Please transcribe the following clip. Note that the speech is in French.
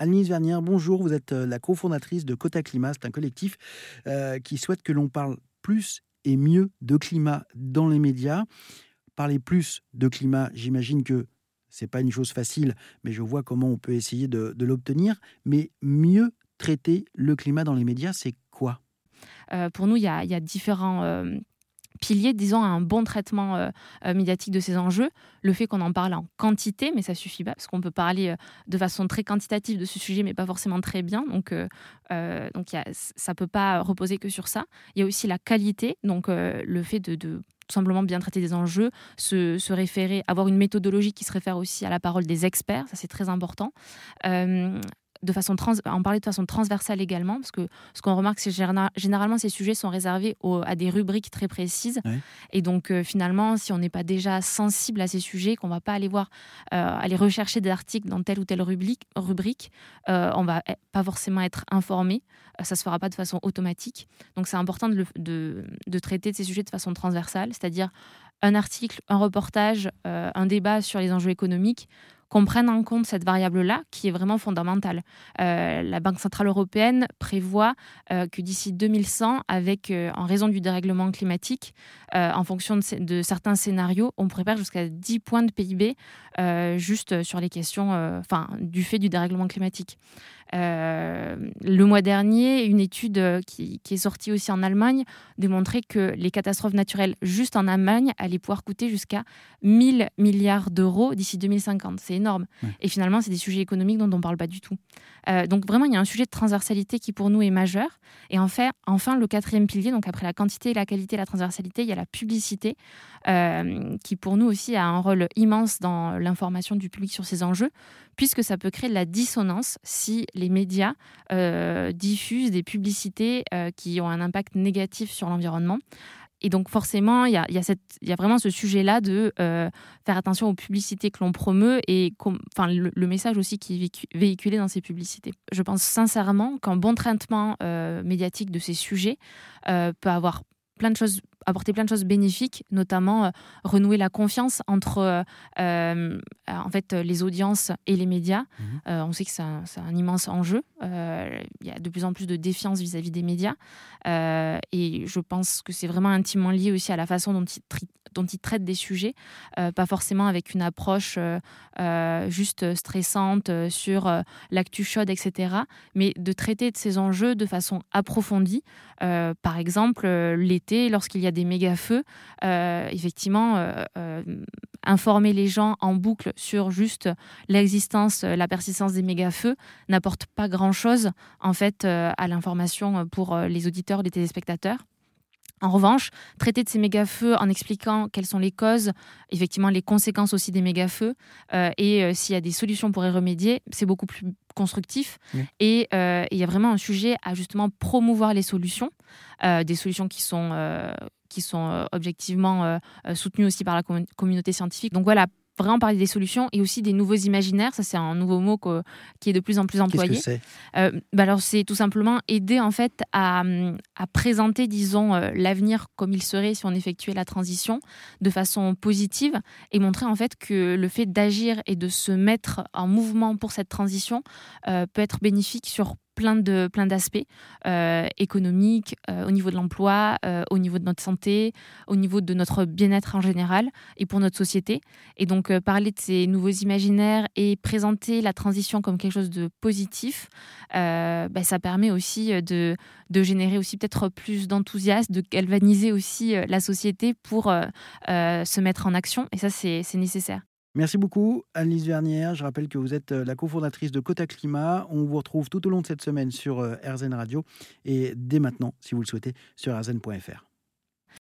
Annelise Vernière, bonjour. Vous êtes la cofondatrice de Cota Climat. C'est un collectif qui souhaite que l'on parle plus et mieux de climat dans les médias. Parler plus de climat, j'imagine que c'est pas une chose facile, mais je vois comment on peut essayer de, l'obtenir. Mais mieux traiter le climat dans les médias, c'est quoi? Euh, Pour nous, il y, a, différents euh, piliers, disons, à un bon traitement euh, médiatique de ces enjeux. Le fait qu'on en parle en quantité, mais ça suffit pas, parce qu'on peut parler de façon très quantitative de ce sujet, mais pas forcément très bien. Donc, donc y ça peut pas reposer que sur ça. Il y a aussi la qualité, donc le fait de tout simplement bien traiter des enjeux, se, référer, avoir une méthodologie qui se réfère aussi à la parole des experts, ça c'est très important. Euh, de façon trans, en parler de façon transversale également, parce que ce qu'on remarque, c'est généralement ces sujets sont réservés à des rubriques très précises. Et donc euh, finalement, si on n'est pas déjà sensible à ces sujets, qu'on va pas aller voir, euh, aller rechercher des articles dans telle ou telle rubrique, rubrique euh, on va pas forcément être informé. ça se fera pas de façon automatique. Donc c'est important de, de, de traiter de ces sujets de façon transversale, c'est-à-dire un article, un reportage, un débat sur les enjeux économiques qu'on prenne en compte cette variable-là qui est vraiment fondamentale. Euh, la Banque Centrale Européenne prévoit euh, que d'ici 2100, avec, euh, en raison du dérèglement climatique, en fonction de, certains scénarios, on perdre jusqu'à 10 points de PIB juste sur les questions enfin, du fait du dérèglement climatique. Le mois dernier, une étude qui, qui, est sortie aussi en Allemagne démontrait que les catastrophes naturelles juste en Allemagne allaient pouvoir coûter jusqu'à 1000 milliards d'euros d'ici 2050. C'est énorme. Et finalement, c'est des sujets économiques dont on ne parle pas du tout. Euh, donc vraiment, il y a un sujet de transversalité qui pour nous est majeur. Et en fait, enfin, le quatrième pilier, donc après la quantité, la qualité, la transversalité, il y a la publicité, euh, qui pour nous aussi a un rôle immense dans l'information du public sur ces enjeux, puisque ça peut créer de la dissonance si les médias euh, diffusent des publicités qui ont un impact négatif sur l'environnement. Et donc forcément, il y a, vraiment ce sujet-là de euh, faire attention aux publicités que l'on promeut et enfin, le, message aussi qui est véhiculé dans ces publicités. Je pense sincèrement qu'un bon traitement euh, médiatique de ces sujets euh, peut avoir plein de choses apporter plein de choses bénéfiques, notamment euh, renouer la confiance entre euh, euh, en fait, les audiences et les médias. Mhm. on sait que c'est un, un, immense enjeu. Il y a de plus en plus de défiance vis-à-vis des médias. et je pense que c'est vraiment intimement lié aussi à la façon dont ils, dont ils traitent des sujets, pas forcément avec une approche juste stressante sur l'actu chaude, etc., mais de traiter de ces enjeux de façon approfondie. par exemple, l'été, lorsqu'il y a des méga-feux, euh, effectivement, euh, euh, informer les gens en boucle sur juste l'existence, la persistance des méga-feux n'apporte pas grand-chose en fait à l'information pour les auditeurs, les téléspectateurs. En revanche, traiter de ces méga-feux en expliquant quelles sont les causes, effectivement les conséquences aussi des méga-feux, euh, et euh, s'il y a des solutions pour y remédier, c'est beaucoup plus constructif. Et euh, il y a vraiment un sujet à justement promouvoir les solutions, des solutions qui sont, qui sont objectivement soutenues aussi par la communauté scientifique. Donc voilà, vraiment parler des solutions et aussi des nouveaux imaginaires. Ça, c'est un nouveau mot qui est de plus en plus employé. Qu'est-ce que c'est? Euh, bah Alors, c'est tout simplement aider en fait à, à présenter, disons, euh, l'avenir comme il serait si on effectuait la transition de façon positive et montrer en fait que le fait d'agir et de se mettre en mouvement pour cette transition euh, peut être bénéfique sur plein de plein d'aspects euh, économiques, euh, au niveau de l'emploi, euh, au niveau de notre santé, au niveau de notre bien-être en général et pour notre société. Et donc parler de ces nouveaux imaginaires et présenter la transition comme quelque chose de positif, bah, ça permet aussi de, de générer aussi peut-être plus d'enthousiasme, de galvaniser aussi la société pour se mettre en action. Et ça, c'est nécessaire. Merci beaucoup, Annelise Vernière. Je rappelle que vous êtes euh, la cofondatrice de Cota Climat. On vous retrouve tout au long de cette semaine sur euh, RZN Radio et dès maintenant, si vous le souhaitez, sur rzn.fr.